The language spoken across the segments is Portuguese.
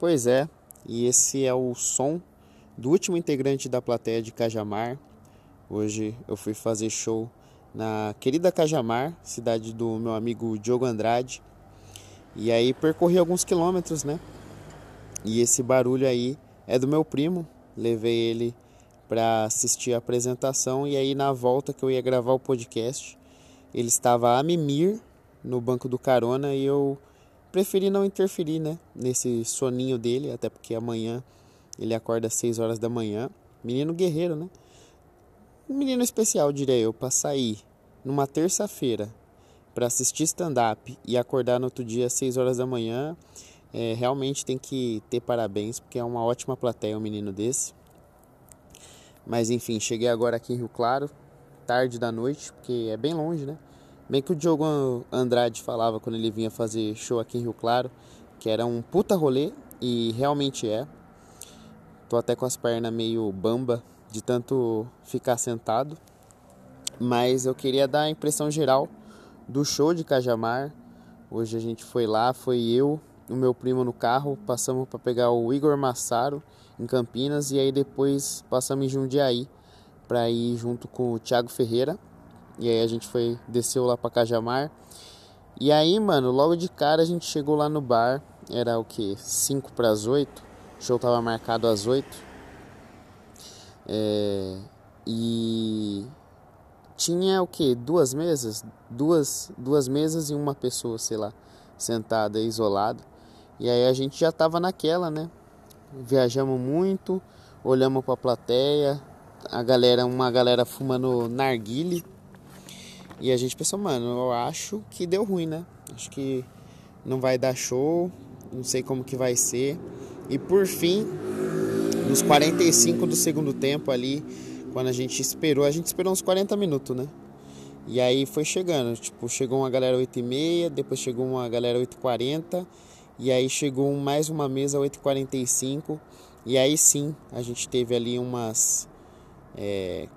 Pois é, e esse é o som do último integrante da plateia de Cajamar. Hoje eu fui fazer show na querida Cajamar, cidade do meu amigo Diogo Andrade. E aí percorri alguns quilômetros, né? E esse barulho aí é do meu primo. Levei ele para assistir a apresentação e aí na volta que eu ia gravar o podcast, ele estava a mimir no banco do carona e eu preferi não interferir, né, nesse soninho dele, até porque amanhã ele acorda às 6 horas da manhã. Menino guerreiro, né? Um menino especial, diria eu, para sair numa terça-feira para assistir stand-up e acordar no outro dia às 6 horas da manhã, é, realmente tem que ter parabéns, porque é uma ótima plateia um menino desse. Mas enfim, cheguei agora aqui em Rio Claro, tarde da noite, porque é bem longe, né? Bem que o Diogo Andrade falava quando ele vinha fazer show aqui em Rio Claro, que era um puta rolê, e realmente é. Tô até com as pernas meio bamba de tanto ficar sentado. Mas eu queria dar a impressão geral do show de Cajamar. Hoje a gente foi lá, foi eu, o meu primo no carro, passamos para pegar o Igor Massaro em Campinas e aí depois passamos em Jundiaí para ir junto com o Thiago Ferreira. E aí a gente foi desceu lá para Cajamar. E aí, mano, logo de cara a gente chegou lá no bar, era o que? 5 para as 8. O show tava marcado às 8. É, e tinha o que? Duas mesas? Duas, duas mesas e uma pessoa, sei lá, sentada, isolada. E aí a gente já tava naquela, né? Viajamos muito, olhamos para a plateia, a galera, uma galera fumando narguile. E a gente pensou, mano, eu acho que deu ruim, né? Acho que não vai dar show, não sei como que vai ser. E por fim, nos 45 do segundo tempo ali, quando a gente esperou, a gente esperou uns 40 minutos, né? E aí foi chegando, tipo, chegou uma galera 8 e meia, depois chegou uma galera 8 e 40 e aí chegou mais uma mesa 8h45. E aí sim, a gente teve ali umas. É,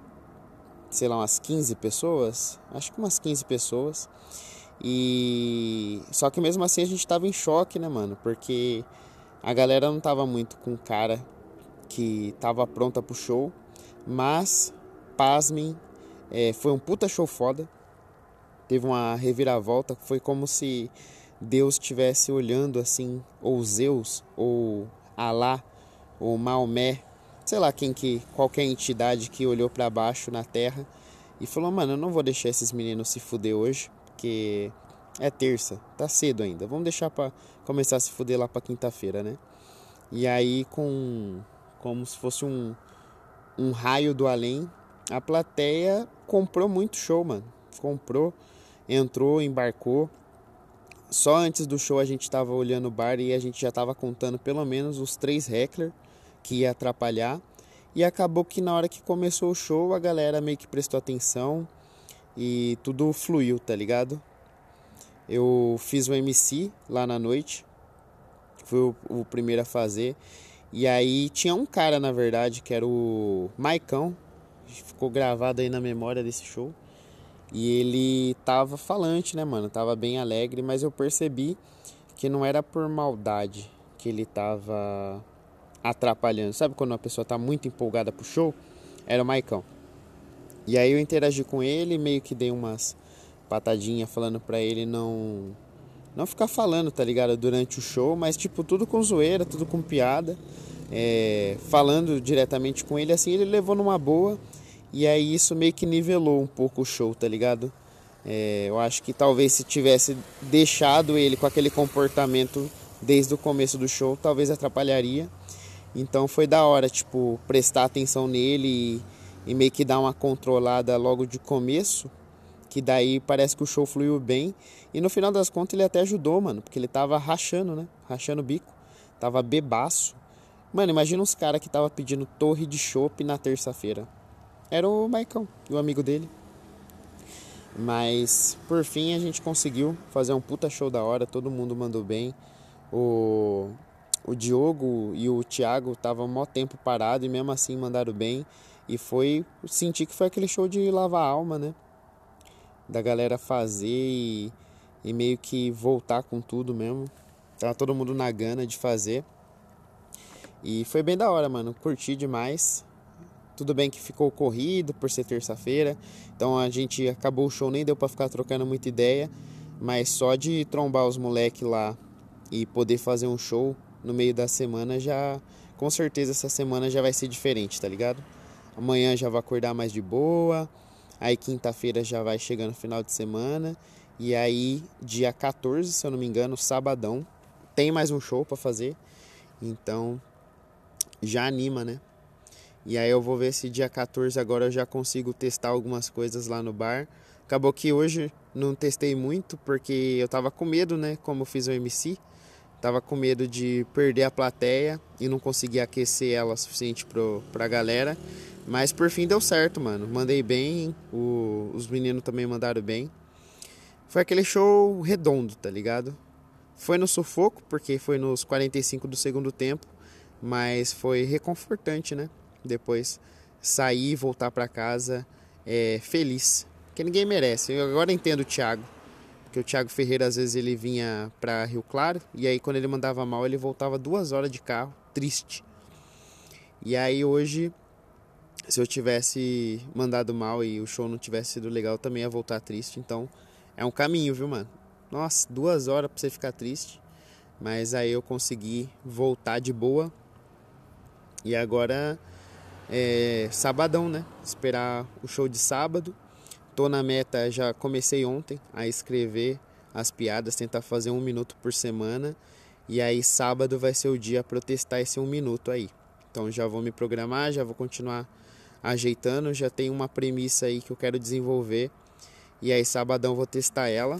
sei lá, umas 15 pessoas. Acho que umas 15 pessoas. E. Só que mesmo assim a gente tava em choque, né, mano? Porque a galera não tava muito com cara que tava pronta pro show. Mas, pasmem, é, foi um puta show foda. Teve uma reviravolta. Foi como se Deus estivesse olhando assim, ou Zeus, ou Alá, ou Maomé, sei lá quem que, qualquer entidade que olhou para baixo na terra e falou: "Mano, eu não vou deixar esses meninos se fuder hoje, porque é terça, tá cedo ainda. Vamos deixar para começar a se fuder lá para quinta-feira, né?" E aí com como se fosse um um raio do além, a plateia comprou muito show, mano. Comprou, entrou, embarcou só antes do show a gente estava olhando o bar e a gente já estava contando pelo menos os três heckler que ia atrapalhar. E acabou que na hora que começou o show a galera meio que prestou atenção e tudo fluiu, tá ligado? Eu fiz o MC lá na noite, fui o, o primeiro a fazer. E aí tinha um cara, na verdade, que era o Maicão, ficou gravado aí na memória desse show. E ele tava falante, né, mano? Tava bem alegre, mas eu percebi que não era por maldade que ele tava atrapalhando. Sabe quando uma pessoa tá muito empolgada pro show? Era o Maicão. E aí eu interagi com ele, meio que dei umas patadinhas falando pra ele não não ficar falando, tá ligado? Durante o show, mas tipo, tudo com zoeira, tudo com piada. É, falando diretamente com ele, assim, ele levou numa boa. E aí isso meio que nivelou um pouco o show, tá ligado? É, eu acho que talvez se tivesse deixado ele com aquele comportamento desde o começo do show, talvez atrapalharia. Então foi da hora, tipo, prestar atenção nele e, e meio que dar uma controlada logo de começo, que daí parece que o show fluiu bem. E no final das contas ele até ajudou, mano, porque ele tava rachando, né? Rachando o bico. Tava bebaço. Mano, imagina uns caras que tava pedindo torre de chopp na terça-feira era o Maicão, o amigo dele. Mas por fim a gente conseguiu fazer um puta show da hora, todo mundo mandou bem. O, o Diogo e o Thiago estavam mó tempo parado e mesmo assim mandaram bem. E foi. Senti que foi aquele show de lavar alma, né? Da galera fazer e, e meio que voltar com tudo mesmo. Tava todo mundo na gana de fazer. E foi bem da hora, mano. Curti demais. Tudo bem que ficou corrido por ser terça-feira. Então a gente acabou o show, nem deu para ficar trocando muita ideia. Mas só de trombar os moleques lá e poder fazer um show no meio da semana já. Com certeza essa semana já vai ser diferente, tá ligado? Amanhã já vou acordar mais de boa. Aí quinta-feira já vai chegando final de semana. E aí, dia 14, se eu não me engano, sabadão, tem mais um show para fazer. Então, já anima, né? E aí eu vou ver se dia 14 agora eu já consigo testar algumas coisas lá no bar. Acabou que hoje não testei muito porque eu tava com medo, né? Como eu fiz o MC. Tava com medo de perder a plateia e não conseguir aquecer ela o suficiente pro, pra galera. Mas por fim deu certo, mano. Mandei bem, o, os meninos também mandaram bem. Foi aquele show redondo, tá ligado? Foi no sufoco, porque foi nos 45 do segundo tempo, mas foi reconfortante, né? Depois sair voltar para casa é, feliz, que ninguém merece. Eu agora entendo o Thiago, porque o Thiago Ferreira às vezes ele vinha para Rio Claro e aí quando ele mandava mal ele voltava duas horas de carro, triste. E aí hoje, se eu tivesse mandado mal e o show não tivesse sido legal, também ia voltar triste. Então é um caminho, viu, mano? Nossa, duas horas pra você ficar triste. Mas aí eu consegui voltar de boa. E agora é sabadão, né? Esperar o show de sábado. Tô na meta, já comecei ontem a escrever as piadas, tentar fazer um minuto por semana. E aí sábado vai ser o dia para testar esse um minuto aí. Então já vou me programar, já vou continuar ajeitando. Já tem uma premissa aí que eu quero desenvolver. E aí sabadão vou testar ela.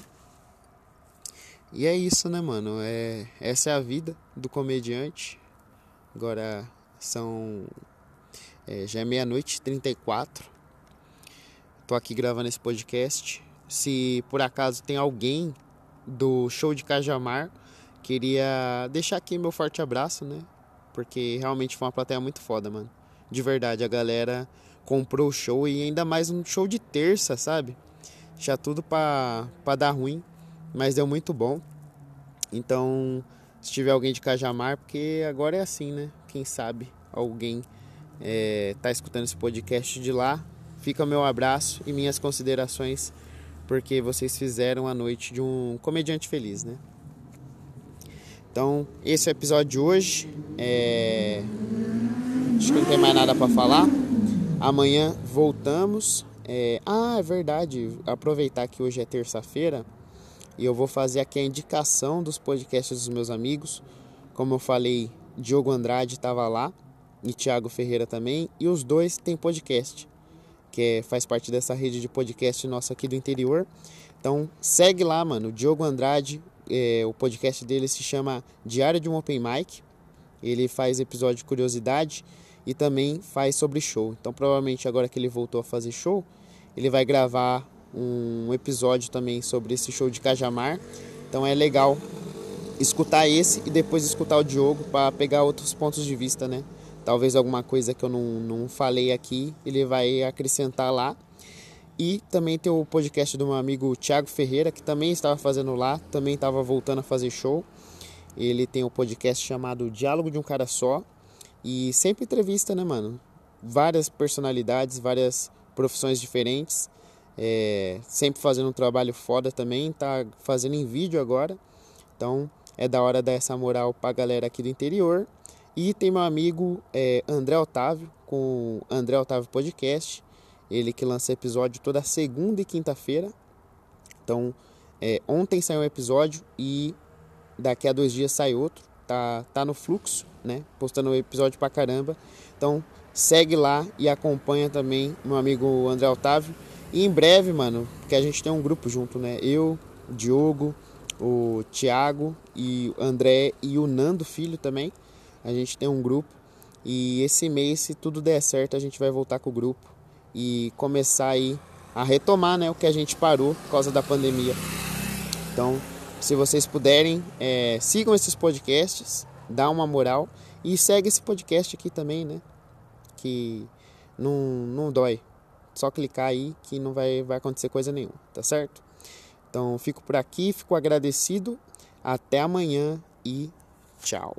E é isso, né, mano? É, essa é a vida do comediante. Agora são. É, já é meia-noite 34. Tô aqui gravando esse podcast. Se por acaso tem alguém do show de Cajamar, queria deixar aqui meu forte abraço, né? Porque realmente foi uma plateia muito foda, mano. De verdade, a galera comprou o show e ainda mais um show de terça, sabe? Tinha tudo pra dar ruim mas deu muito bom. Então, se tiver alguém de Cajamar, porque agora é assim, né? Quem sabe alguém é, tá escutando esse podcast de lá. Fica o meu abraço e minhas considerações, porque vocês fizeram a noite de um comediante feliz, né? Então, esse é o episódio de hoje. É... Acho que não tem mais nada para falar. Amanhã voltamos. É... Ah, é verdade. Aproveitar que hoje é terça-feira e eu vou fazer aqui a indicação dos podcasts dos meus amigos. Como eu falei, Diogo Andrade estava lá e Thiago Ferreira também, e os dois têm podcast, que é, faz parte dessa rede de podcast nossa aqui do interior. Então segue lá, mano. O Diogo Andrade, é, o podcast dele se chama Diário de um Open Mic. Ele faz episódio de curiosidade e também faz sobre show. Então provavelmente agora que ele voltou a fazer show, ele vai gravar um episódio também sobre esse show de Cajamar. Então é legal escutar esse e depois escutar o Diogo para pegar outros pontos de vista, né? Talvez alguma coisa que eu não, não falei aqui, ele vai acrescentar lá. E também tem o podcast do meu amigo Thiago Ferreira, que também estava fazendo lá, também estava voltando a fazer show. Ele tem um podcast chamado Diálogo de um Cara Só. E sempre entrevista, né, mano? Várias personalidades, várias profissões diferentes. É, sempre fazendo um trabalho foda também, tá fazendo em vídeo agora. Então é da hora dar essa moral pra galera aqui do interior. E tem meu amigo é, André Otávio, com André Otávio Podcast. Ele que lança episódio toda segunda e quinta-feira. Então, é, ontem saiu um episódio e daqui a dois dias sai outro. Tá, tá no fluxo, né? Postando um episódio pra caramba. Então, segue lá e acompanha também meu amigo André Otávio. E em breve, mano, porque a gente tem um grupo junto, né? Eu, Diogo, o Thiago e o André e o Nando Filho também. A gente tem um grupo. E esse mês, se tudo der certo, a gente vai voltar com o grupo e começar aí a retomar né, o que a gente parou por causa da pandemia. Então, se vocês puderem, é, sigam esses podcasts, dá uma moral e segue esse podcast aqui também, né? Que não, não dói. Só clicar aí que não vai, vai acontecer coisa nenhuma, tá certo? Então fico por aqui, fico agradecido. Até amanhã e tchau.